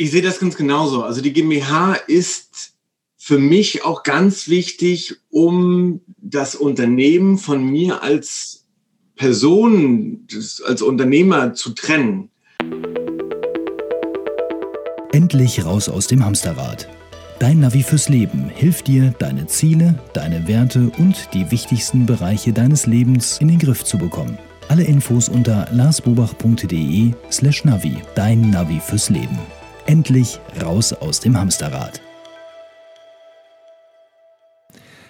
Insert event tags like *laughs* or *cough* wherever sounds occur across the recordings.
Ich sehe das ganz genauso. Also die GmbH ist für mich auch ganz wichtig, um das Unternehmen von mir als Person, als Unternehmer zu trennen. Endlich raus aus dem Hamsterrad. Dein Navi fürs Leben hilft dir, deine Ziele, deine Werte und die wichtigsten Bereiche deines Lebens in den Griff zu bekommen. Alle Infos unter larsbobach.de slash Navi. Dein Navi fürs Leben. Endlich raus aus dem Hamsterrad.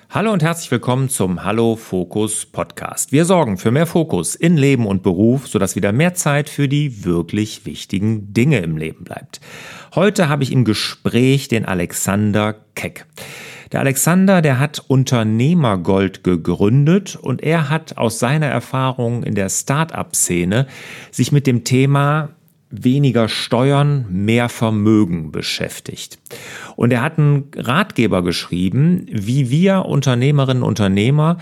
Hallo und herzlich willkommen zum Hallo Fokus Podcast. Wir sorgen für mehr Fokus in Leben und Beruf, sodass wieder mehr Zeit für die wirklich wichtigen Dinge im Leben bleibt. Heute habe ich im Gespräch den Alexander Keck. Der Alexander, der hat Unternehmergold gegründet und er hat aus seiner Erfahrung in der Start-up-Szene sich mit dem Thema weniger Steuern, mehr Vermögen beschäftigt. Und er hat einen Ratgeber geschrieben, wie wir Unternehmerinnen und Unternehmer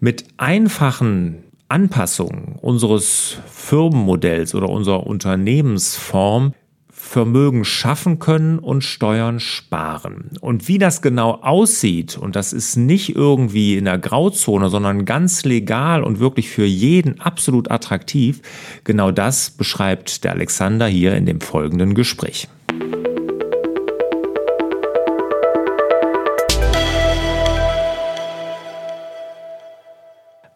mit einfachen Anpassungen unseres Firmenmodells oder unserer Unternehmensform Vermögen schaffen können und Steuern sparen. Und wie das genau aussieht, und das ist nicht irgendwie in der Grauzone, sondern ganz legal und wirklich für jeden absolut attraktiv, genau das beschreibt der Alexander hier in dem folgenden Gespräch.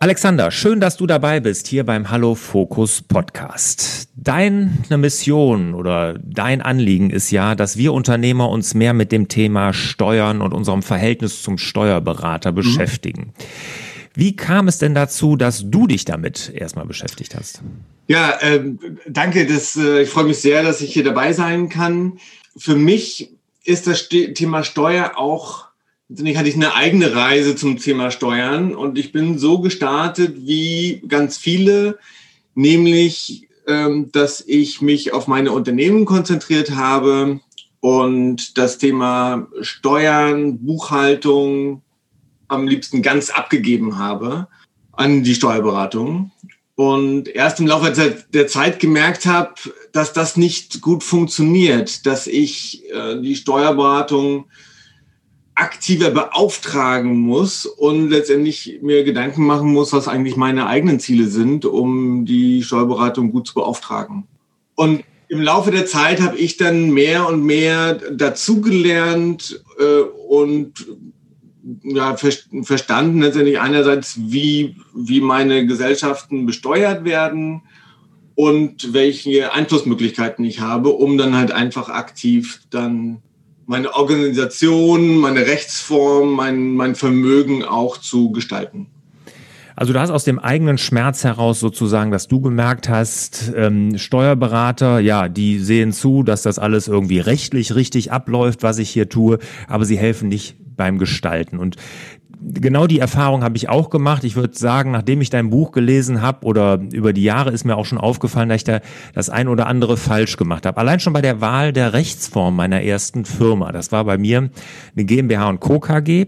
Alexander, schön, dass du dabei bist hier beim Hallo Fokus Podcast. Deine Mission oder dein Anliegen ist ja, dass wir Unternehmer uns mehr mit dem Thema Steuern und unserem Verhältnis zum Steuerberater mhm. beschäftigen. Wie kam es denn dazu, dass du dich damit erstmal beschäftigt hast? Ja, ähm, danke. Das, äh, ich freue mich sehr, dass ich hier dabei sein kann. Für mich ist das Thema Steuer auch Letztendlich hatte ich eine eigene Reise zum Thema Steuern und ich bin so gestartet wie ganz viele, nämlich, ähm, dass ich mich auf meine Unternehmen konzentriert habe und das Thema Steuern, Buchhaltung am liebsten ganz abgegeben habe an die Steuerberatung. Und erst im Laufe der Zeit gemerkt habe, dass das nicht gut funktioniert, dass ich äh, die Steuerberatung aktiver beauftragen muss und letztendlich mir Gedanken machen muss, was eigentlich meine eigenen Ziele sind, um die Steuerberatung gut zu beauftragen. Und im Laufe der Zeit habe ich dann mehr und mehr dazugelernt äh, und ja, verstanden letztendlich einerseits, wie, wie meine Gesellschaften besteuert werden und welche Einflussmöglichkeiten ich habe, um dann halt einfach aktiv dann meine Organisation, meine Rechtsform, mein, mein Vermögen auch zu gestalten. Also du hast aus dem eigenen Schmerz heraus sozusagen, dass du gemerkt hast, ähm, Steuerberater, ja, die sehen zu, dass das alles irgendwie rechtlich richtig abläuft, was ich hier tue, aber sie helfen nicht beim Gestalten. Und genau die Erfahrung habe ich auch gemacht. Ich würde sagen, nachdem ich dein Buch gelesen habe oder über die Jahre ist mir auch schon aufgefallen, dass ich da das ein oder andere falsch gemacht habe. Allein schon bei der Wahl der Rechtsform meiner ersten Firma. Das war bei mir eine GmbH und Co. KG.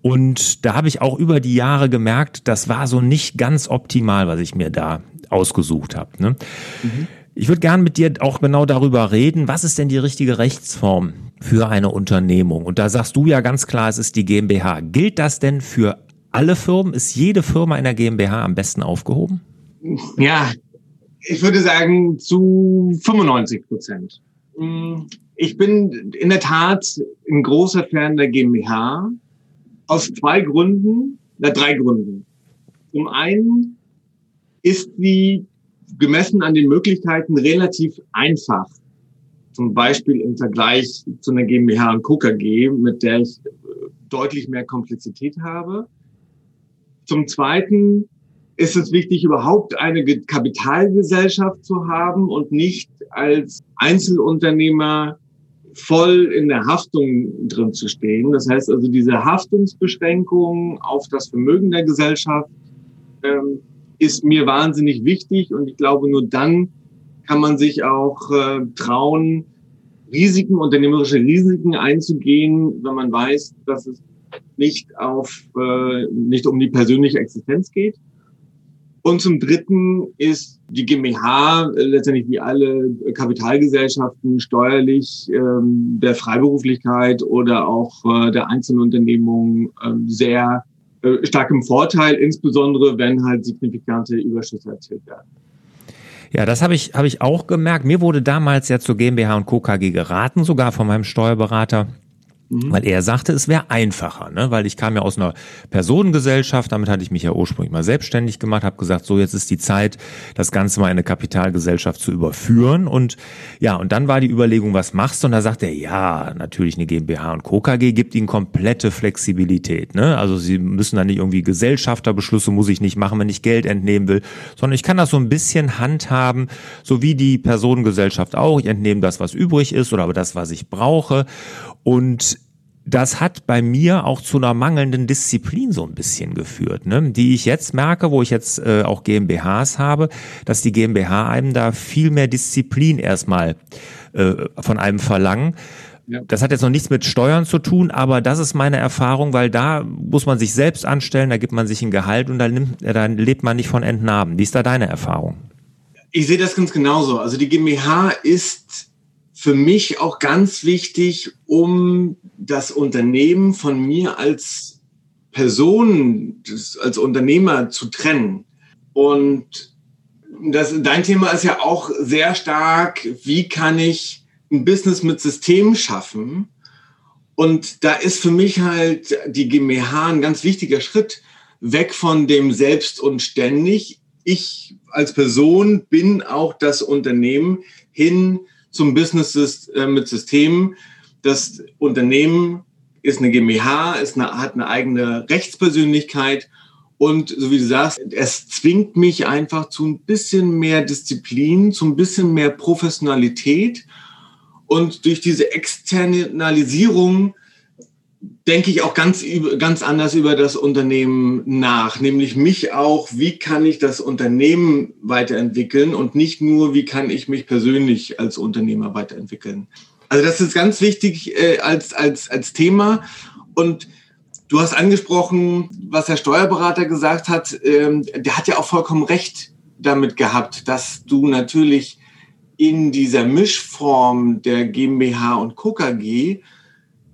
Und da habe ich auch über die Jahre gemerkt, das war so nicht ganz optimal, was ich mir da ausgesucht habe. Ne? Mhm. Ich würde gern mit dir auch genau darüber reden, was ist denn die richtige Rechtsform für eine Unternehmung? Und da sagst du ja ganz klar, es ist die GmbH. Gilt das denn für alle Firmen? Ist jede Firma in der GmbH am besten aufgehoben? Ja, ich würde sagen zu 95 Prozent. Ich bin in der Tat ein großer Fan der GmbH aus zwei Gründen, na drei Gründen. Zum einen ist sie gemessen an den Möglichkeiten relativ einfach. Zum Beispiel im Vergleich zu einer GmbH und KKG, mit der ich äh, deutlich mehr Komplexität habe. Zum Zweiten ist es wichtig, überhaupt eine Kapitalgesellschaft zu haben und nicht als Einzelunternehmer voll in der Haftung drin zu stehen. Das heißt also, diese Haftungsbeschränkungen auf das Vermögen der Gesellschaft ähm, ist mir wahnsinnig wichtig und ich glaube, nur dann kann man sich auch äh, trauen, Risiken, unternehmerische Risiken einzugehen, wenn man weiß, dass es nicht auf, äh, nicht um die persönliche Existenz geht. Und zum Dritten ist die GmbH äh, letztendlich wie alle Kapitalgesellschaften steuerlich ähm, der Freiberuflichkeit oder auch äh, der Einzelunternehmung ähm, sehr äh, Vorteil, insbesondere wenn halt signifikante Überschüsse erzielt werden. Ja, das habe ich, habe ich auch gemerkt. Mir wurde damals ja zur GmbH und Co. KG geraten, sogar von meinem Steuerberater. Mhm. Weil er sagte, es wäre einfacher, ne? weil ich kam ja aus einer Personengesellschaft, damit hatte ich mich ja ursprünglich mal selbstständig gemacht, habe gesagt, so jetzt ist die Zeit, das Ganze mal in eine Kapitalgesellschaft zu überführen und ja, und dann war die Überlegung, was machst du? Und da sagt er, ja, natürlich eine GmbH und Co. KG gibt ihnen komplette Flexibilität, ne? Also sie müssen dann nicht irgendwie Gesellschafterbeschlüsse muss ich nicht machen, wenn ich Geld entnehmen will, sondern ich kann das so ein bisschen handhaben, so wie die Personengesellschaft auch. Ich entnehme das, was übrig ist oder aber das, was ich brauche und das hat bei mir auch zu einer mangelnden Disziplin so ein bisschen geführt, ne? die ich jetzt merke, wo ich jetzt äh, auch GmbHs habe, dass die GmbH einem da viel mehr Disziplin erstmal äh, von einem verlangen. Ja. Das hat jetzt noch nichts mit Steuern zu tun, aber das ist meine Erfahrung, weil da muss man sich selbst anstellen, da gibt man sich ein Gehalt und dann, nimmt, äh, dann lebt man nicht von Entnahmen. Wie ist da deine Erfahrung? Ich sehe das ganz genauso. Also die GmbH ist für mich auch ganz wichtig, um das Unternehmen von mir als Person, als Unternehmer zu trennen. Und das, dein Thema ist ja auch sehr stark, wie kann ich ein Business mit System schaffen? Und da ist für mich halt die GmbH ein ganz wichtiger Schritt weg von dem Selbst und ständig. Ich als Person bin auch das Unternehmen hin zum Business äh, mit Systemen. Das Unternehmen ist eine GmbH, ist eine, hat eine eigene Rechtspersönlichkeit und so wie du sagst, es zwingt mich einfach zu ein bisschen mehr Disziplin, zu ein bisschen mehr Professionalität und durch diese Externalisierung denke ich auch ganz, ganz anders über das Unternehmen nach, nämlich mich auch, wie kann ich das Unternehmen weiterentwickeln und nicht nur, wie kann ich mich persönlich als Unternehmer weiterentwickeln. Also das ist ganz wichtig äh, als, als, als Thema. Und du hast angesprochen, was der Steuerberater gesagt hat. Ähm, der hat ja auch vollkommen recht damit gehabt, dass du natürlich in dieser Mischform der GmbH und KKG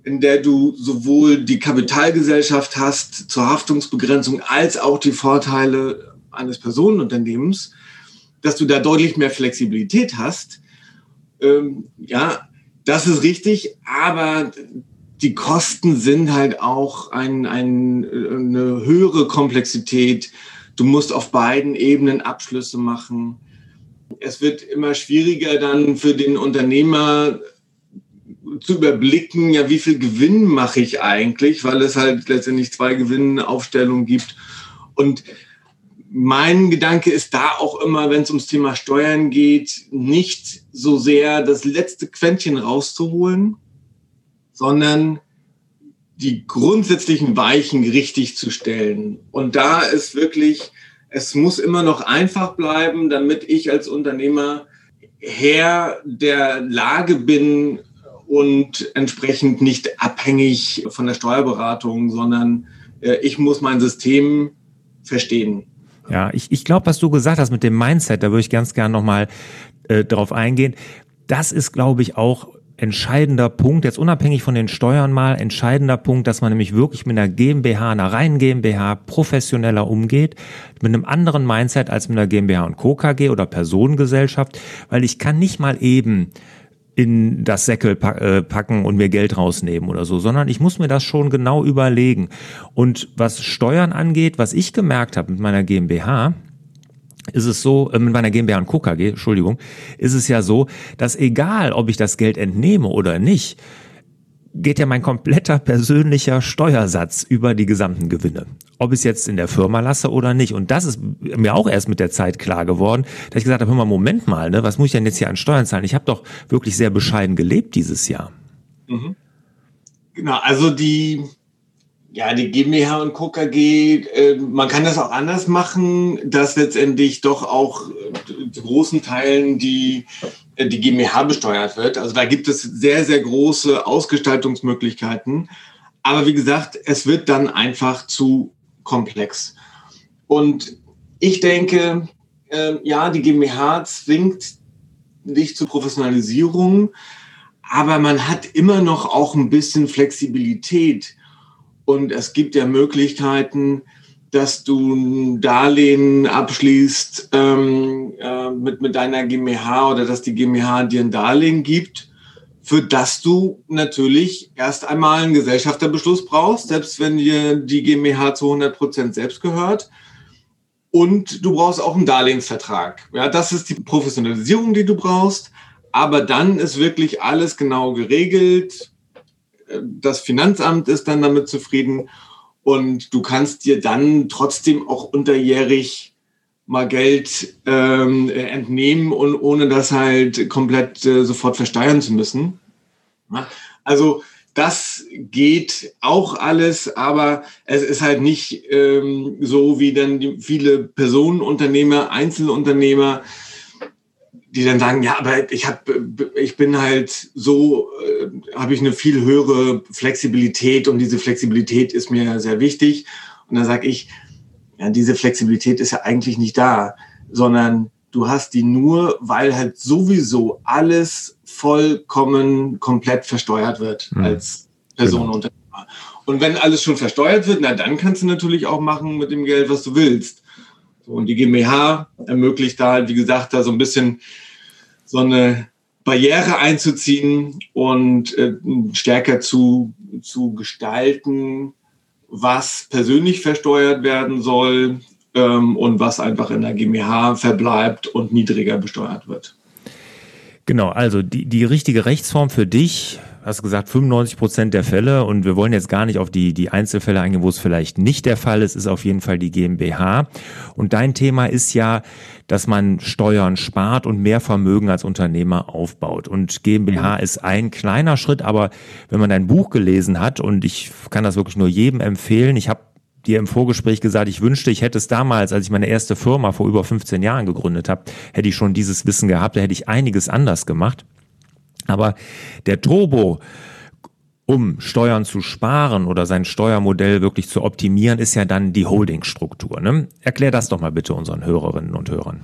in der du sowohl die Kapitalgesellschaft hast zur Haftungsbegrenzung als auch die Vorteile eines Personenunternehmens, dass du da deutlich mehr Flexibilität hast. Ähm, ja, das ist richtig, aber die Kosten sind halt auch ein, ein, eine höhere Komplexität. Du musst auf beiden Ebenen Abschlüsse machen. Es wird immer schwieriger dann für den Unternehmer zu überblicken, ja, wie viel Gewinn mache ich eigentlich, weil es halt letztendlich zwei Gewinnaufstellungen gibt. Und mein Gedanke ist da auch immer, wenn es ums Thema Steuern geht, nicht so sehr das letzte Quäntchen rauszuholen, sondern die grundsätzlichen Weichen richtig zu stellen. Und da ist wirklich, es muss immer noch einfach bleiben, damit ich als Unternehmer Herr der Lage bin, und entsprechend nicht abhängig von der Steuerberatung, sondern äh, ich muss mein System verstehen. Ja, ich, ich glaube, was du gesagt hast mit dem Mindset, da würde ich ganz gern nochmal äh, drauf eingehen. Das ist, glaube ich, auch entscheidender Punkt, jetzt unabhängig von den Steuern mal, entscheidender Punkt, dass man nämlich wirklich mit einer GmbH, einer reinen GmbH professioneller umgeht, mit einem anderen Mindset als mit einer GmbH und Co. KG oder Personengesellschaft, weil ich kann nicht mal eben in das Säckel äh, packen und mir Geld rausnehmen oder so, sondern ich muss mir das schon genau überlegen. Und was Steuern angeht, was ich gemerkt habe mit meiner GmbH, ist es so, äh, mit meiner GmbH und Co. KG, Entschuldigung, ist es ja so, dass egal, ob ich das Geld entnehme oder nicht, geht ja mein kompletter persönlicher Steuersatz über die gesamten Gewinne. Ob ich es jetzt in der Firma lasse oder nicht. Und das ist mir auch erst mit der Zeit klar geworden, dass ich gesagt habe, hör mal, Moment mal, ne, was muss ich denn jetzt hier an Steuern zahlen? Ich habe doch wirklich sehr bescheiden gelebt dieses Jahr. Mhm. Genau, also die, ja, die GmbH und Co. KG, äh, man kann das auch anders machen, dass letztendlich doch auch äh, zu großen Teilen die äh, die GmbH besteuert wird. Also da gibt es sehr, sehr große Ausgestaltungsmöglichkeiten. Aber wie gesagt, es wird dann einfach zu komplex. Und ich denke, äh, ja, die GmbH zwingt dich zur Professionalisierung, aber man hat immer noch auch ein bisschen Flexibilität. Und es gibt ja Möglichkeiten, dass du ein Darlehen abschließt ähm, äh, mit, mit deiner GmbH oder dass die GmbH dir ein Darlehen gibt, für das du natürlich erst einmal einen Gesellschafterbeschluss brauchst, selbst wenn dir die GmbH zu 100 Prozent selbst gehört. Und du brauchst auch einen Darlehensvertrag. Ja, das ist die Professionalisierung, die du brauchst. Aber dann ist wirklich alles genau geregelt. Das Finanzamt ist dann damit zufrieden und du kannst dir dann trotzdem auch unterjährig mal Geld ähm, entnehmen und ohne das halt komplett äh, sofort versteuern zu müssen. Also das geht auch alles, aber es ist halt nicht ähm, so wie dann viele Personenunternehmer, Einzelunternehmer, die dann sagen, ja, aber ich habe, ich bin halt so, äh, habe ich eine viel höhere Flexibilität und diese Flexibilität ist mir sehr wichtig. Und dann sage ich, ja, diese Flexibilität ist ja eigentlich nicht da, sondern du hast die nur, weil halt sowieso alles vollkommen komplett versteuert wird mhm. als Personenunternehmer. Genau. Und wenn alles schon versteuert wird, na dann kannst du natürlich auch machen mit dem Geld, was du willst. So, und die GmbH ermöglicht da, wie gesagt, da so ein bisschen so eine Barriere einzuziehen und äh, stärker zu, zu gestalten, was persönlich versteuert werden soll ähm, und was einfach in der GmbH verbleibt und niedriger besteuert wird. Genau, also die, die richtige Rechtsform für dich, hast gesagt, 95 Prozent der Fälle und wir wollen jetzt gar nicht auf die, die Einzelfälle eingehen, wo es vielleicht nicht der Fall ist, ist auf jeden Fall die GmbH. Und dein Thema ist ja, dass man Steuern spart und mehr Vermögen als Unternehmer aufbaut. Und GmbH ist ein kleiner Schritt, aber wenn man dein Buch gelesen hat, und ich kann das wirklich nur jedem empfehlen, ich habe dir im Vorgespräch gesagt, ich wünschte, ich hätte es damals, als ich meine erste Firma vor über 15 Jahren gegründet habe, hätte ich schon dieses Wissen gehabt, da hätte ich einiges anders gemacht. Aber der Turbo, um Steuern zu sparen oder sein Steuermodell wirklich zu optimieren, ist ja dann die Holdingstruktur. Ne? Erklär das doch mal bitte unseren Hörerinnen und Hörern.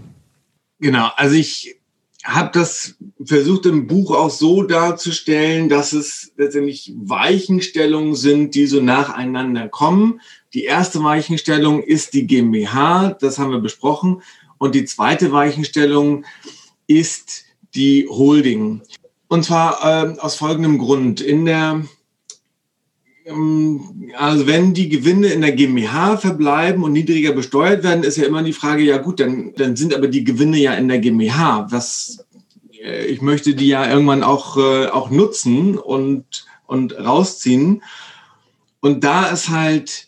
Genau, also ich habe das versucht im Buch auch so darzustellen, dass es letztendlich Weichenstellungen sind, die so nacheinander kommen. Die erste Weichenstellung ist die GmbH, das haben wir besprochen. Und die zweite Weichenstellung ist die Holding. Und zwar äh, aus folgendem Grund. In der, ähm, also wenn die Gewinne in der GmbH verbleiben und niedriger besteuert werden, ist ja immer die Frage, ja gut, dann, dann sind aber die Gewinne ja in der GmbH. Was, äh, ich möchte die ja irgendwann auch, äh, auch nutzen und, und rausziehen. Und da ist halt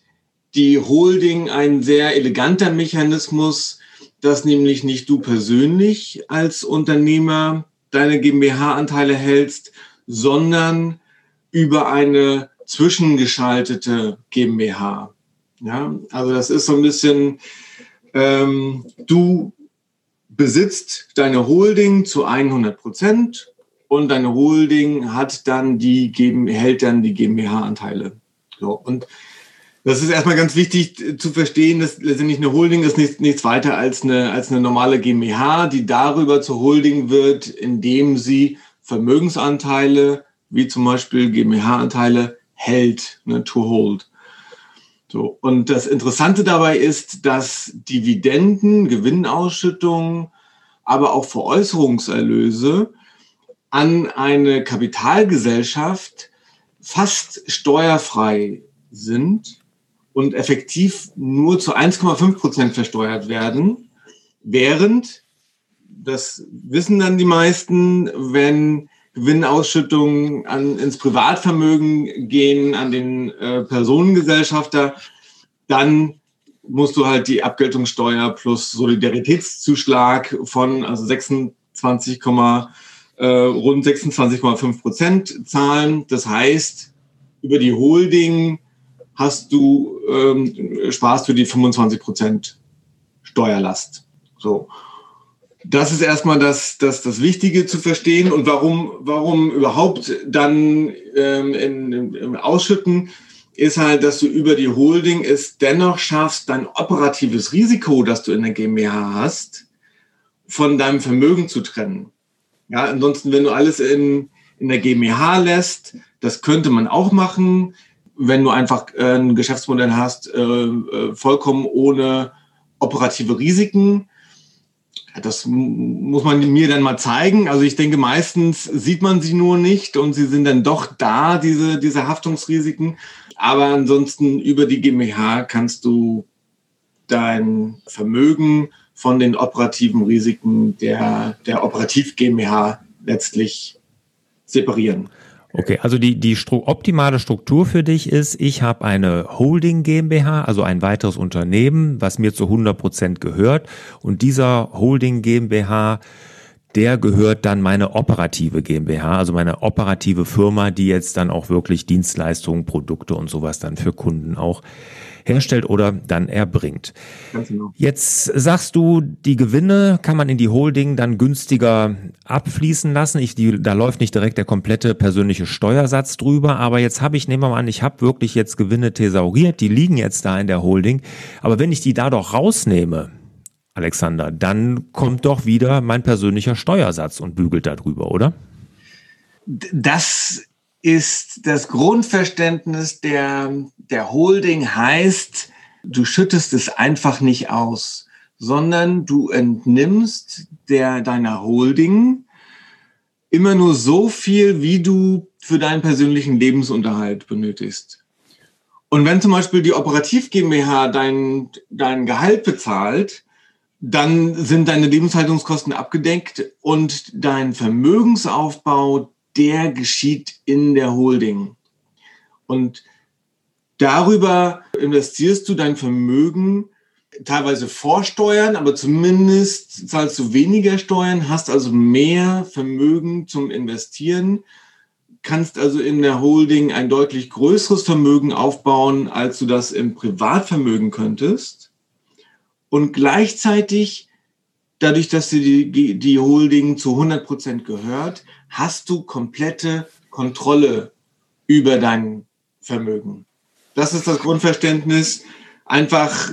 die Holding ein sehr eleganter Mechanismus, dass nämlich nicht du persönlich als Unternehmer deine GmbH-Anteile hältst, sondern über eine zwischengeschaltete GmbH. Ja, also das ist so ein bisschen, ähm, du besitzt deine Holding zu 100 Prozent und deine Holding hat dann die, hält dann die GmbH-Anteile. So, und das ist erstmal ganz wichtig zu verstehen, dass letztendlich eine Holding ist nichts, nichts weiter als eine, als eine normale GmbH, die darüber zur Holding wird, indem sie Vermögensanteile, wie zum Beispiel GmbH-Anteile, hält, ne, to hold. So. Und das Interessante dabei ist, dass Dividenden, Gewinnausschüttungen, aber auch Veräußerungserlöse an eine Kapitalgesellschaft fast steuerfrei sind und effektiv nur zu 1,5 Prozent versteuert werden, während, das wissen dann die meisten, wenn Gewinnausschüttungen an, ins Privatvermögen gehen, an den äh, Personengesellschafter, dann musst du halt die Abgeltungssteuer plus Solidaritätszuschlag von also 26, äh, rund 26,5 Prozent zahlen. Das heißt, über die Holding hast du, ähm, sparst du die 25 Prozent Steuerlast. So. Das ist erstmal das, das, das Wichtige zu verstehen und warum, warum überhaupt dann ähm, in, im Ausschütten ist halt, dass du über die Holding es dennoch schaffst, dein operatives Risiko, das du in der GmbH hast, von deinem Vermögen zu trennen. Ja, ansonsten, wenn du alles in, in der GmbH lässt, das könnte man auch machen, wenn du einfach äh, ein Geschäftsmodell hast, äh, äh, vollkommen ohne operative Risiken. Das muss man mir dann mal zeigen. Also ich denke, meistens sieht man sie nur nicht und sie sind dann doch da, diese, diese Haftungsrisiken. Aber ansonsten über die GmbH kannst du dein Vermögen von den operativen Risiken der, der Operativ GmbH letztlich separieren. Okay, also die, die Stru optimale Struktur für dich ist, ich habe eine Holding GmbH, also ein weiteres Unternehmen, was mir zu 100 Prozent gehört. Und dieser Holding GmbH, der gehört dann meine operative GmbH, also meine operative Firma, die jetzt dann auch wirklich Dienstleistungen, Produkte und sowas dann für Kunden auch herstellt oder dann erbringt. Genau. Jetzt sagst du, die Gewinne kann man in die Holding dann günstiger abfließen lassen. Ich, die, da läuft nicht direkt der komplette persönliche Steuersatz drüber, aber jetzt habe ich, nehmen wir mal an, ich habe wirklich jetzt Gewinne thesauriert, die liegen jetzt da in der Holding, aber wenn ich die da doch rausnehme, Alexander, dann kommt doch wieder mein persönlicher Steuersatz und bügelt darüber, oder? Das ist das Grundverständnis der, der Holding heißt, du schüttest es einfach nicht aus, sondern du entnimmst der, deiner Holding immer nur so viel, wie du für deinen persönlichen Lebensunterhalt benötigst. Und wenn zum Beispiel die Operativ GmbH dein, dein Gehalt bezahlt, dann sind deine Lebenshaltungskosten abgedeckt und dein Vermögensaufbau, der geschieht in der Holding. Und darüber investierst du dein Vermögen teilweise vorsteuern, aber zumindest zahlst du weniger Steuern, hast also mehr Vermögen zum Investieren, kannst also in der Holding ein deutlich größeres Vermögen aufbauen, als du das im Privatvermögen könntest. Und gleichzeitig, dadurch, dass dir die, die Holding zu 100 Prozent gehört, hast du komplette Kontrolle über dein Vermögen. Das ist das Grundverständnis. Einfach,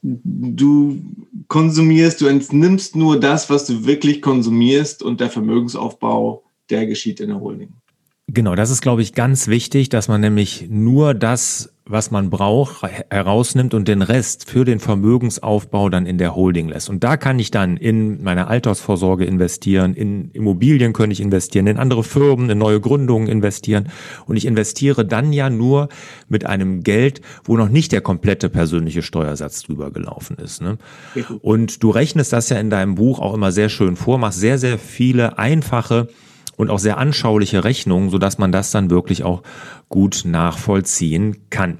du konsumierst, du entnimmst nur das, was du wirklich konsumierst und der Vermögensaufbau, der geschieht in der Holding. Genau, das ist, glaube ich, ganz wichtig, dass man nämlich nur das was man braucht, herausnimmt und den Rest für den Vermögensaufbau dann in der Holding lässt. Und da kann ich dann in meine Altersvorsorge investieren, in Immobilien könnte ich investieren, in andere Firmen, in neue Gründungen investieren. Und ich investiere dann ja nur mit einem Geld, wo noch nicht der komplette persönliche Steuersatz drüber gelaufen ist. Ne? Und du rechnest das ja in deinem Buch auch immer sehr schön vor, machst sehr, sehr viele einfache und auch sehr anschauliche Rechnungen, sodass man das dann wirklich auch gut nachvollziehen kann.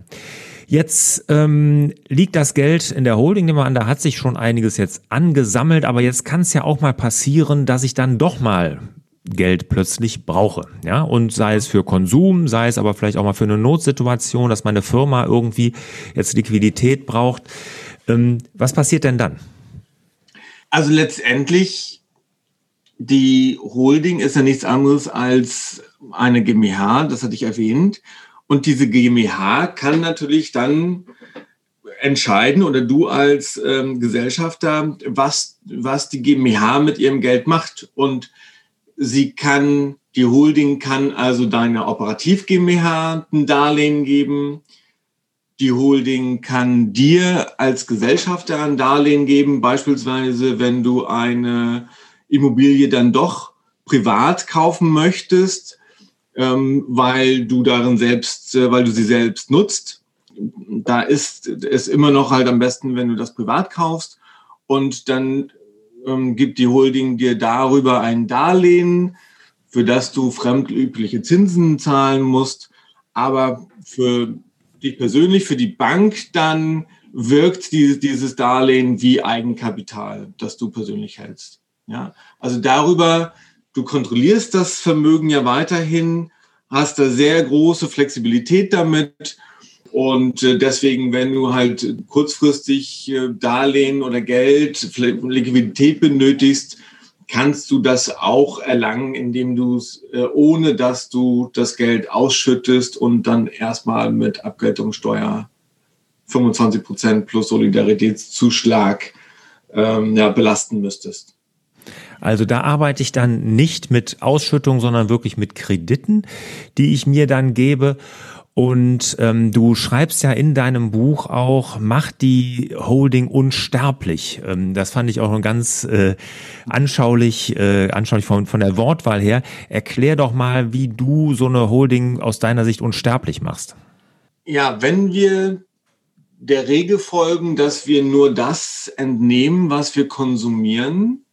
Jetzt ähm, liegt das Geld in der Holding, nehmen wir an, da hat sich schon einiges jetzt angesammelt, aber jetzt kann es ja auch mal passieren, dass ich dann doch mal Geld plötzlich brauche. Ja, und sei es für Konsum, sei es aber vielleicht auch mal für eine Notsituation, dass meine Firma irgendwie jetzt Liquidität braucht. Ähm, was passiert denn dann? Also letztendlich die Holding ist ja nichts anderes als eine GmbH, das hatte ich erwähnt. Und diese GmbH kann natürlich dann entscheiden oder du als ähm, Gesellschafter, was, was die GmbH mit ihrem Geld macht. Und sie kann, die Holding kann also deiner Operativ GmbH ein Darlehen geben. Die Holding kann dir als Gesellschafter ein Darlehen geben, beispielsweise wenn du eine Immobilie dann doch privat kaufen möchtest, ähm, weil du darin selbst, äh, weil du sie selbst nutzt. Da ist es immer noch halt am besten, wenn du das privat kaufst und dann ähm, gibt die Holding dir darüber ein Darlehen, für das du fremdübliche Zinsen zahlen musst. Aber für dich persönlich, für die Bank dann wirkt dieses Darlehen wie Eigenkapital, das du persönlich hältst. Ja, also darüber, du kontrollierst das Vermögen ja weiterhin, hast da sehr große Flexibilität damit. Und äh, deswegen, wenn du halt kurzfristig äh, Darlehen oder Geld, Liquidität benötigst, kannst du das auch erlangen, indem du es, äh, ohne dass du das Geld ausschüttest und dann erstmal mit Abgeltungssteuer 25 Prozent plus Solidaritätszuschlag ähm, ja, belasten müsstest. Also da arbeite ich dann nicht mit Ausschüttung, sondern wirklich mit Krediten, die ich mir dann gebe. Und ähm, du schreibst ja in deinem Buch auch, mach die Holding unsterblich. Ähm, das fand ich auch ganz äh, anschaulich, äh, anschaulich von, von der Wortwahl her. Erklär doch mal, wie du so eine Holding aus deiner Sicht unsterblich machst. Ja, wenn wir der Regel folgen, dass wir nur das entnehmen, was wir konsumieren,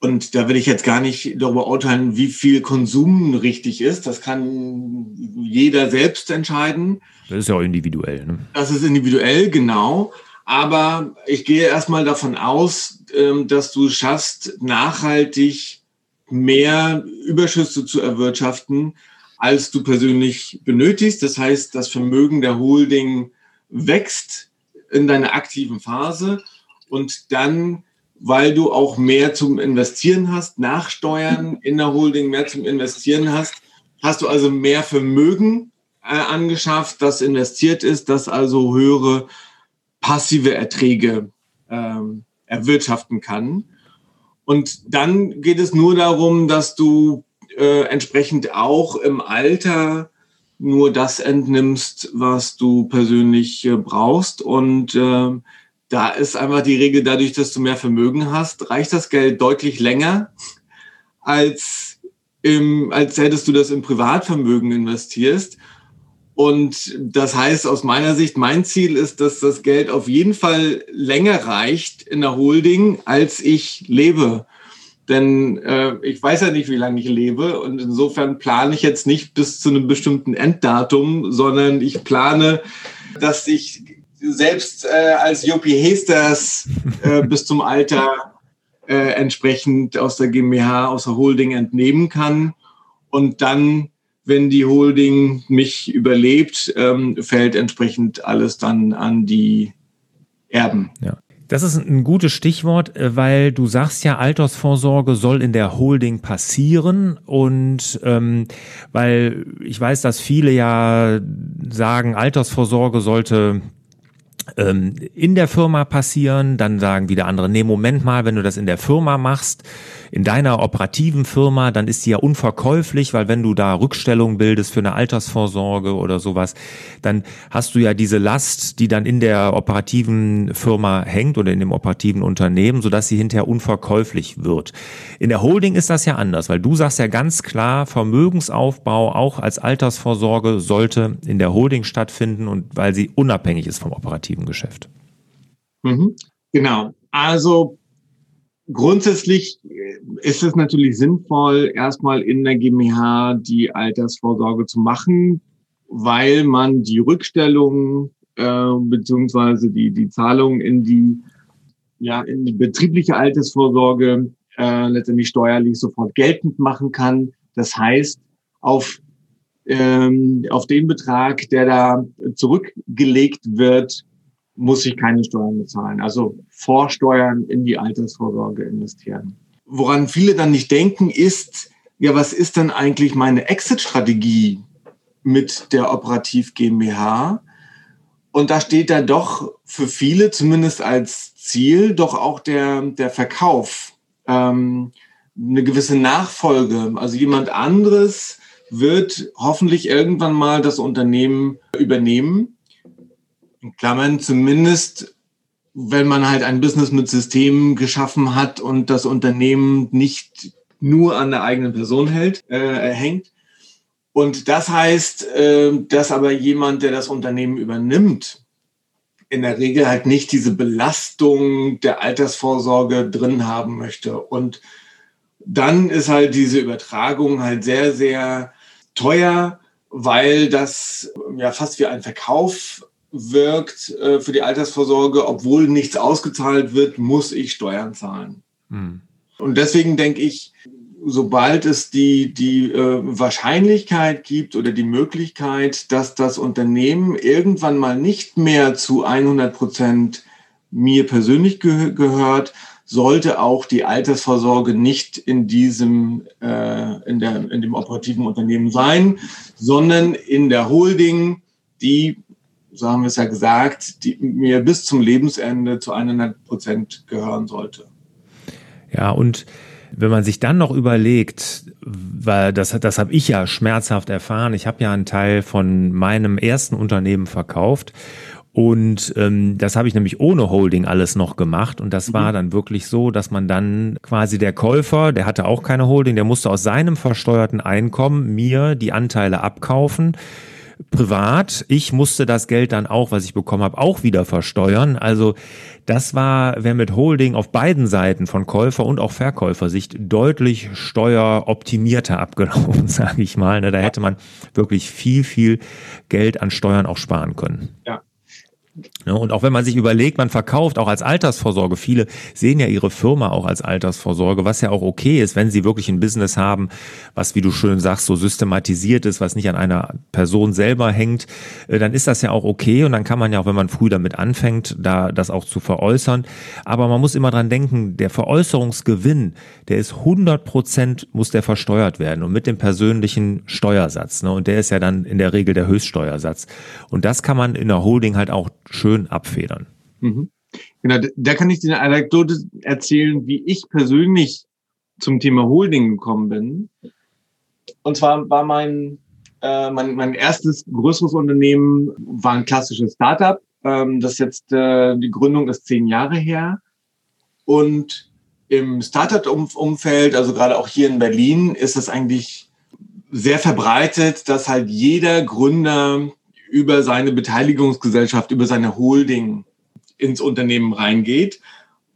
und da will ich jetzt gar nicht darüber urteilen, wie viel Konsum richtig ist. Das kann jeder selbst entscheiden. Das ist ja auch individuell. Ne? Das ist individuell, genau. Aber ich gehe erstmal davon aus, ähm, dass du schaffst, nachhaltig mehr Überschüsse zu erwirtschaften, als du persönlich benötigst. Das heißt, das Vermögen der Holding wächst in deiner aktiven Phase und dann weil du auch mehr zum Investieren hast, Nachsteuern in der Holding mehr zum Investieren hast. Hast du also mehr Vermögen äh, angeschafft, das investiert ist, das also höhere passive Erträge ähm, erwirtschaften kann. Und dann geht es nur darum, dass du äh, entsprechend auch im Alter nur das entnimmst, was du persönlich äh, brauchst und äh, da ist einfach die Regel, dadurch, dass du mehr Vermögen hast, reicht das Geld deutlich länger, als, im, als hättest du das im Privatvermögen investierst. Und das heißt, aus meiner Sicht, mein Ziel ist, dass das Geld auf jeden Fall länger reicht in der Holding, als ich lebe. Denn äh, ich weiß ja nicht, wie lange ich lebe. Und insofern plane ich jetzt nicht bis zu einem bestimmten Enddatum, sondern ich plane, dass ich selbst äh, als Jopi Hesters äh, bis zum Alter äh, entsprechend aus der GmbH, aus der Holding entnehmen kann. Und dann, wenn die Holding mich überlebt, ähm, fällt entsprechend alles dann an die Erben. Ja. Das ist ein gutes Stichwort, äh, weil du sagst ja, Altersvorsorge soll in der Holding passieren und ähm, weil ich weiß, dass viele ja sagen, Altersvorsorge sollte in der Firma passieren, dann sagen wieder andere, nee, Moment mal, wenn du das in der Firma machst, in deiner operativen Firma, dann ist die ja unverkäuflich, weil wenn du da Rückstellungen bildest für eine Altersvorsorge oder sowas, dann hast du ja diese Last, die dann in der operativen Firma hängt oder in dem operativen Unternehmen, sodass sie hinterher unverkäuflich wird. In der Holding ist das ja anders, weil du sagst ja ganz klar, Vermögensaufbau auch als Altersvorsorge sollte in der Holding stattfinden und weil sie unabhängig ist vom operativen Geschäft. Mhm. Genau. Also grundsätzlich ist es natürlich sinnvoll, erstmal in der GmbH die Altersvorsorge zu machen, weil man die Rückstellung äh, beziehungsweise die, die Zahlung in die, ja, in die betriebliche Altersvorsorge äh, letztendlich steuerlich sofort geltend machen kann. Das heißt, auf, ähm, auf den Betrag, der da zurückgelegt wird, muss ich keine Steuern bezahlen. Also Vorsteuern in die Altersvorsorge investieren. Woran viele dann nicht denken, ist, ja, was ist denn eigentlich meine Exit-Strategie mit der Operativ GmbH? Und da steht da doch für viele, zumindest als Ziel, doch auch der, der Verkauf, ähm, eine gewisse Nachfolge. Also jemand anderes wird hoffentlich irgendwann mal das Unternehmen übernehmen in Klammern zumindest, wenn man halt ein Business mit Systemen geschaffen hat und das Unternehmen nicht nur an der eigenen Person hält, äh, hängt. Und das heißt, äh, dass aber jemand, der das Unternehmen übernimmt, in der Regel halt nicht diese Belastung der Altersvorsorge drin haben möchte. Und dann ist halt diese Übertragung halt sehr, sehr teuer, weil das ja fast wie ein Verkauf wirkt äh, für die Altersvorsorge, obwohl nichts ausgezahlt wird, muss ich Steuern zahlen. Mhm. Und deswegen denke ich, sobald es die, die äh, Wahrscheinlichkeit gibt oder die Möglichkeit, dass das Unternehmen irgendwann mal nicht mehr zu 100 Prozent mir persönlich ge gehört, sollte auch die Altersvorsorge nicht in diesem, äh, in, der, in dem operativen Unternehmen sein, sondern in der Holding, die so haben wir es ja gesagt, die mir bis zum Lebensende zu 100 Prozent gehören sollte. Ja, und wenn man sich dann noch überlegt, weil das, das habe ich ja schmerzhaft erfahren, ich habe ja einen Teil von meinem ersten Unternehmen verkauft und ähm, das habe ich nämlich ohne Holding alles noch gemacht. Und das mhm. war dann wirklich so, dass man dann quasi der Käufer, der hatte auch keine Holding, der musste aus seinem versteuerten Einkommen mir die Anteile abkaufen privat. Ich musste das Geld dann auch, was ich bekommen habe, auch wieder versteuern. Also das war, wer mit Holding auf beiden Seiten von Käufer und auch Verkäufersicht deutlich steueroptimierter abgelaufen, *laughs* sage ich mal. Ne, da hätte man wirklich viel, viel Geld an Steuern auch sparen können. Ja, und auch wenn man sich überlegt, man verkauft auch als Altersvorsorge, viele sehen ja ihre Firma auch als Altersvorsorge, was ja auch okay ist, wenn sie wirklich ein Business haben, was, wie du schön sagst, so systematisiert ist, was nicht an einer Person selber hängt, äh, dann ist das ja auch okay und dann kann man ja auch, wenn man früh damit anfängt, da das auch zu veräußern. Aber man muss immer dran denken, der Veräußerungsgewinn, der ist 100 Prozent, muss der versteuert werden und mit dem persönlichen Steuersatz. Ne? Und der ist ja dann in der Regel der Höchststeuersatz. Und das kann man in der Holding halt auch schön abfedern. Mhm. Genau, da kann ich dir eine Anekdote erzählen, wie ich persönlich zum Thema Holding gekommen bin. Und zwar war mein, äh, mein, mein erstes größeres Unternehmen war ein klassisches Startup. Ähm, das jetzt, äh, die Gründung ist zehn Jahre her. Und im Startup-Umfeld, also gerade auch hier in Berlin, ist es eigentlich sehr verbreitet, dass halt jeder Gründer über seine Beteiligungsgesellschaft, über seine Holding ins Unternehmen reingeht,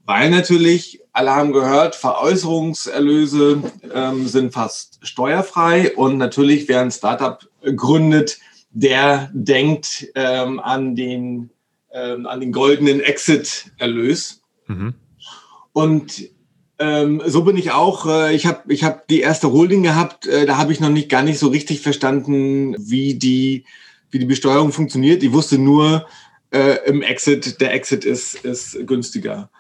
weil natürlich, alle haben gehört, Veräußerungserlöse ähm, sind fast steuerfrei und natürlich, wer ein Startup gründet, der denkt ähm, an, den, ähm, an den goldenen Exit-Erlös. Mhm. Und ähm, so bin ich auch. Äh, ich habe ich hab die erste Holding gehabt. Äh, da habe ich noch nicht gar nicht so richtig verstanden, wie die wie die Besteuerung funktioniert. Ich wusste nur äh, im Exit, der Exit ist, ist günstiger.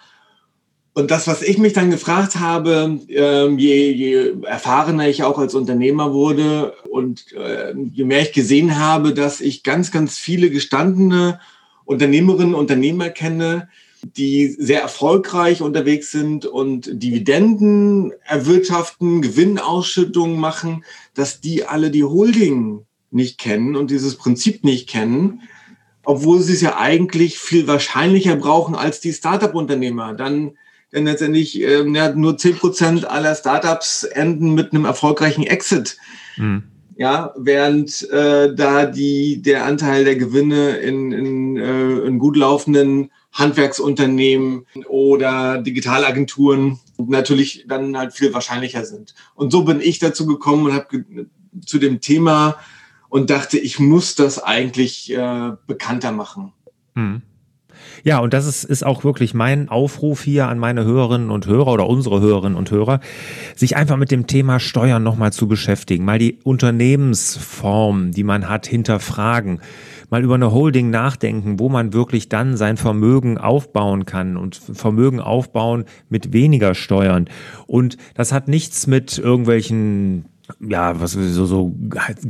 Und das, was ich mich dann gefragt habe, ähm, je, je erfahrener ich auch als Unternehmer wurde und äh, je mehr ich gesehen habe, dass ich ganz, ganz viele gestandene Unternehmerinnen und Unternehmer kenne, die sehr erfolgreich unterwegs sind und Dividenden erwirtschaften, Gewinnausschüttungen machen, dass die alle die Holding nicht kennen und dieses Prinzip nicht kennen, obwohl sie es ja eigentlich viel wahrscheinlicher brauchen als die Startup-Unternehmer. Dann, denn letztendlich äh, ja, nur zehn Prozent aller Startups enden mit einem erfolgreichen Exit. Mhm. Ja, während äh, da die, der Anteil der Gewinne in, in, äh, in gut laufenden Handwerksunternehmen oder Digitalagenturen natürlich dann halt viel wahrscheinlicher sind. Und so bin ich dazu gekommen und habe zu dem Thema und dachte, ich muss das eigentlich äh, bekannter machen. Hm. Ja, und das ist, ist auch wirklich mein Aufruf hier an meine Hörerinnen und Hörer oder unsere Hörerinnen und Hörer, sich einfach mit dem Thema Steuern nochmal zu beschäftigen, mal die Unternehmensform, die man hat, hinterfragen, mal über eine Holding nachdenken, wo man wirklich dann sein Vermögen aufbauen kann und Vermögen aufbauen mit weniger Steuern. Und das hat nichts mit irgendwelchen ja, was so, so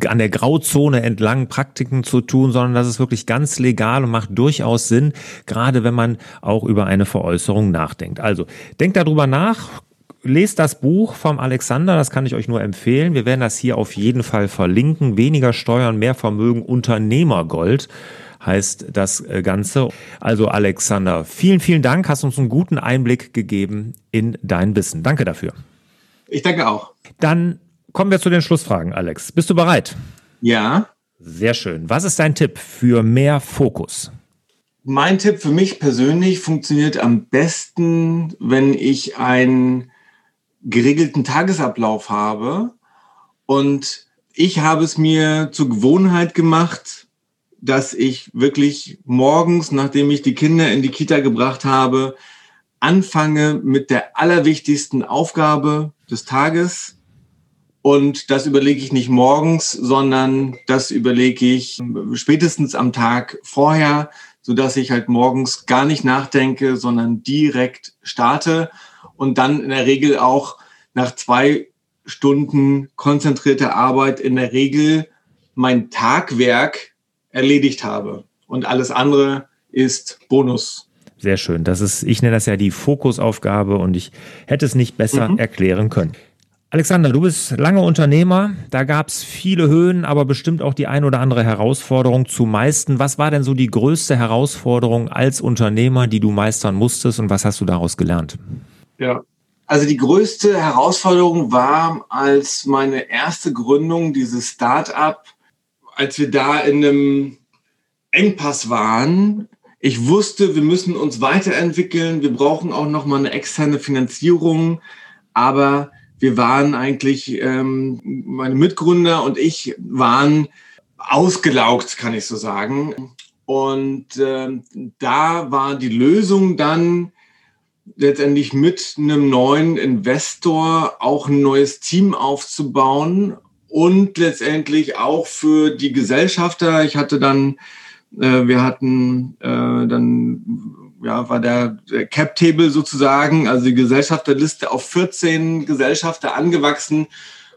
an der Grauzone entlang Praktiken zu tun, sondern das ist wirklich ganz legal und macht durchaus Sinn, gerade wenn man auch über eine Veräußerung nachdenkt. Also, denkt darüber nach, lest das Buch vom Alexander, das kann ich euch nur empfehlen. Wir werden das hier auf jeden Fall verlinken. Weniger Steuern, mehr Vermögen, Unternehmergold heißt das äh, Ganze. Also Alexander, vielen, vielen Dank, hast uns einen guten Einblick gegeben in dein Wissen. Danke dafür. Ich danke auch. Dann kommen wir zu den Schlussfragen, Alex. Bist du bereit? Ja. Sehr schön. Was ist dein Tipp für mehr Fokus? Mein Tipp für mich persönlich funktioniert am besten, wenn ich einen geregelten Tagesablauf habe. Und ich habe es mir zur Gewohnheit gemacht, dass ich wirklich morgens, nachdem ich die Kinder in die Kita gebracht habe, anfange mit der allerwichtigsten Aufgabe des Tages und das überlege ich nicht morgens, sondern das überlege ich spätestens am Tag vorher, so dass ich halt morgens gar nicht nachdenke, sondern direkt starte und dann in der Regel auch nach zwei Stunden konzentrierter Arbeit in der Regel mein Tagwerk erledigt habe. Und alles andere ist Bonus. Sehr schön. Das ist, ich nenne das ja die Fokusaufgabe und ich hätte es nicht besser mhm. erklären können. Alexander, du bist lange Unternehmer. Da gab es viele Höhen, aber bestimmt auch die ein oder andere Herausforderung zu meisten. Was war denn so die größte Herausforderung als Unternehmer, die du meistern musstest und was hast du daraus gelernt? Ja, also die größte Herausforderung war, als meine erste Gründung, dieses Start-up, als wir da in einem Engpass waren, ich wusste, wir müssen uns weiterentwickeln, wir brauchen auch noch mal eine externe Finanzierung, aber wir waren eigentlich, ähm, meine Mitgründer und ich waren ausgelaugt, kann ich so sagen. Und äh, da war die Lösung dann letztendlich mit einem neuen Investor auch ein neues Team aufzubauen und letztendlich auch für die Gesellschafter. Ich hatte dann äh, wir hatten äh, dann, ja, war der, der Cap-Table sozusagen, also die Gesellschafterliste auf 14 Gesellschafter angewachsen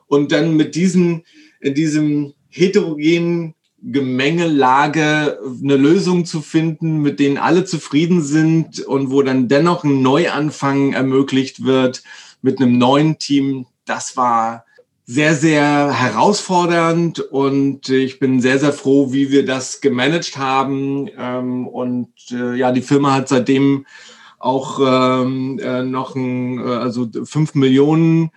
und dann mit diesen, in diesem heterogenen Gemengelage eine Lösung zu finden, mit denen alle zufrieden sind und wo dann dennoch ein Neuanfang ermöglicht wird mit einem neuen Team, das war sehr, sehr herausfordernd und ich bin sehr, sehr froh, wie wir das gemanagt haben. Ähm, und äh, ja, die Firma hat seitdem auch ähm, äh, noch ein, äh, also fünf Millionen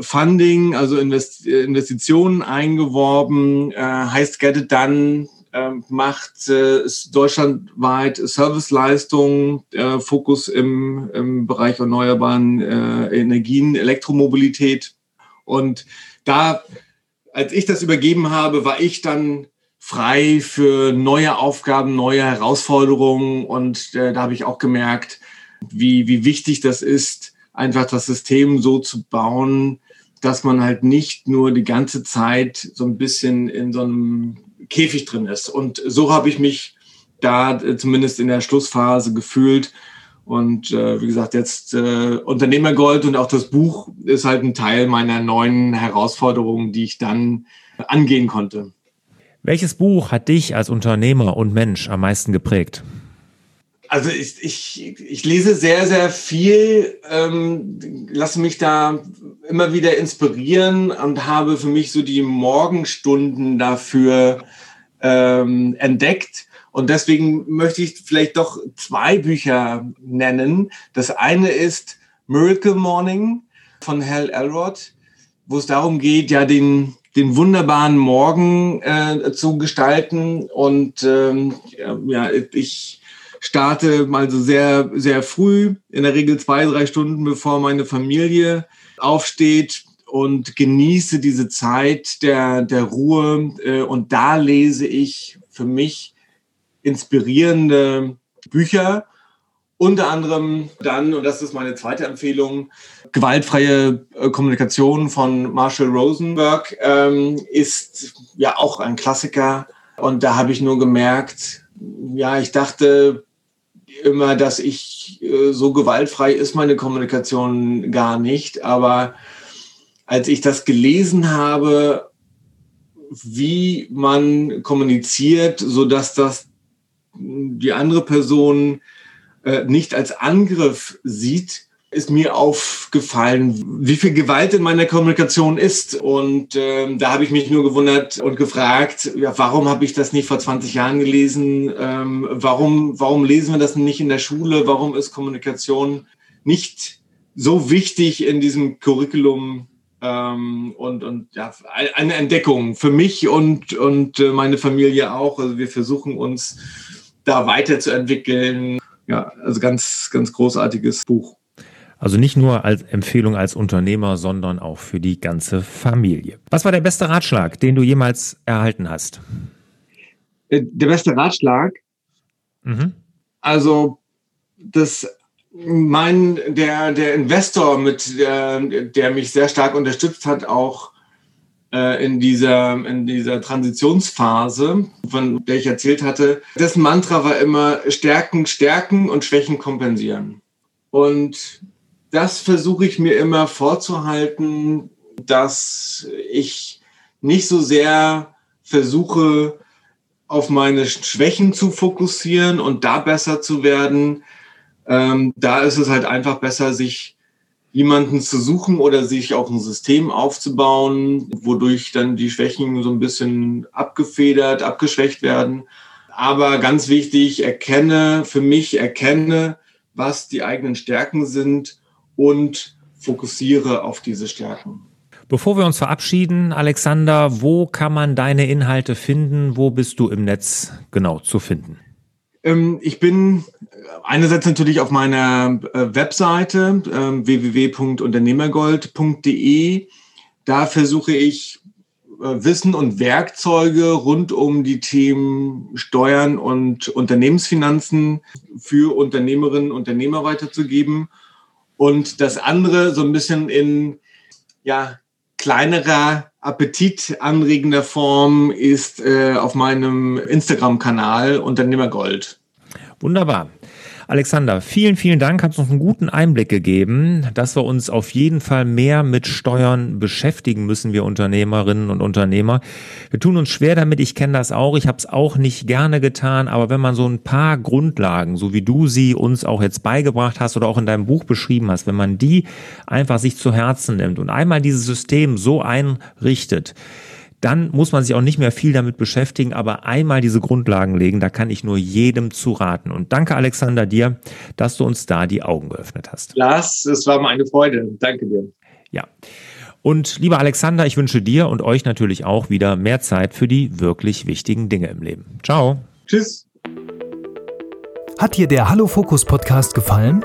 Funding, also Invest Investitionen eingeworben, äh, heißt Get It Done, äh, macht äh, deutschlandweit Serviceleistungen, äh, Fokus im, im Bereich erneuerbaren äh, Energien, Elektromobilität und da, als ich das übergeben habe, war ich dann frei für neue Aufgaben, neue Herausforderungen. Und äh, da habe ich auch gemerkt, wie, wie wichtig das ist, einfach das System so zu bauen, dass man halt nicht nur die ganze Zeit so ein bisschen in so einem Käfig drin ist. Und so habe ich mich da äh, zumindest in der Schlussphase gefühlt und äh, wie gesagt, jetzt äh, Unternehmergold und auch das Buch ist halt ein Teil meiner neuen Herausforderungen, die ich dann angehen konnte. Welches Buch hat dich als Unternehmer und Mensch am meisten geprägt? Also ich, ich, ich lese sehr, sehr viel, ähm, lasse mich da immer wieder inspirieren und habe für mich so die Morgenstunden dafür ähm, entdeckt und deswegen möchte ich vielleicht doch zwei Bücher nennen. Das eine ist Miracle Morning von Hal Elrod, wo es darum geht, ja, den, den wunderbaren Morgen äh, zu gestalten. Und ähm, ja, ich starte mal so sehr, sehr früh, in der Regel zwei, drei Stunden, bevor meine Familie aufsteht und genieße diese Zeit der, der Ruhe. Äh, und da lese ich für mich inspirierende Bücher. Unter anderem dann, und das ist meine zweite Empfehlung, Gewaltfreie äh, Kommunikation von Marshall Rosenberg ähm, ist ja auch ein Klassiker. Und da habe ich nur gemerkt, ja, ich dachte immer, dass ich äh, so gewaltfrei ist meine Kommunikation gar nicht. Aber als ich das gelesen habe, wie man kommuniziert, so dass das die andere Person äh, nicht als Angriff sieht, ist mir aufgefallen, wie viel Gewalt in meiner Kommunikation ist. Und ähm, da habe ich mich nur gewundert und gefragt, ja, warum habe ich das nicht vor 20 Jahren gelesen? Ähm, warum, warum lesen wir das nicht in der Schule? Warum ist Kommunikation nicht so wichtig in diesem Curriculum? Ähm, und, und ja, eine Entdeckung für mich und, und äh, meine Familie auch. Also wir versuchen uns da weiterzuentwickeln. Ja, also ganz, ganz großartiges Buch. Also nicht nur als Empfehlung als Unternehmer, sondern auch für die ganze Familie. Was war der beste Ratschlag, den du jemals erhalten hast? Äh, der beste Ratschlag? Mhm. Also, das, mein, der, der Investor, mit der, der mich sehr stark unterstützt hat, auch in dieser, in dieser Transitionsphase, von der ich erzählt hatte, das Mantra war immer Stärken, Stärken und Schwächen kompensieren. Und das versuche ich mir immer vorzuhalten, dass ich nicht so sehr versuche, auf meine Schwächen zu fokussieren und da besser zu werden, Ähm, da ist es halt einfach besser, sich jemanden zu suchen oder sich auch ein System aufzubauen, wodurch dann die Schwächen so ein bisschen abgefedert, abgeschwächt werden. Aber ganz wichtig, erkenne, für mich erkenne, was die eigenen Stärken sind und fokussiere auf diese Stärken. Bevor wir uns verabschieden, Alexander, wo kann man deine Inhalte finden? Wo bist du im Netz genau zu finden? Ähm, ich bin einerseits natürlich auf meiner äh, Webseite ähm, www.unternehmergold.de. Da versuche ich äh, Wissen und Werkzeuge rund um die Themen Steuern und Unternehmensfinanzen für Unternehmerinnen und Unternehmer weiterzugeben. Und das andere so ein bisschen in ja, kleinerer, appetitanregender Form ist äh, auf meinem Instagram-Kanal Unternehmergold. Wunderbar. Alexander, vielen, vielen Dank. Hast uns einen guten Einblick gegeben, dass wir uns auf jeden Fall mehr mit Steuern beschäftigen müssen, wir Unternehmerinnen und Unternehmer. Wir tun uns schwer damit. Ich kenne das auch. Ich habe es auch nicht gerne getan. Aber wenn man so ein paar Grundlagen, so wie du sie uns auch jetzt beigebracht hast oder auch in deinem Buch beschrieben hast, wenn man die einfach sich zu Herzen nimmt und einmal dieses System so einrichtet, dann muss man sich auch nicht mehr viel damit beschäftigen, aber einmal diese Grundlagen legen, da kann ich nur jedem zu raten. Und danke, Alexander, dir, dass du uns da die Augen geöffnet hast. Lars, es war mir eine Freude. Danke dir. Ja. Und lieber Alexander, ich wünsche dir und euch natürlich auch wieder mehr Zeit für die wirklich wichtigen Dinge im Leben. Ciao. Tschüss. Hat dir der Hallo Fokus Podcast gefallen?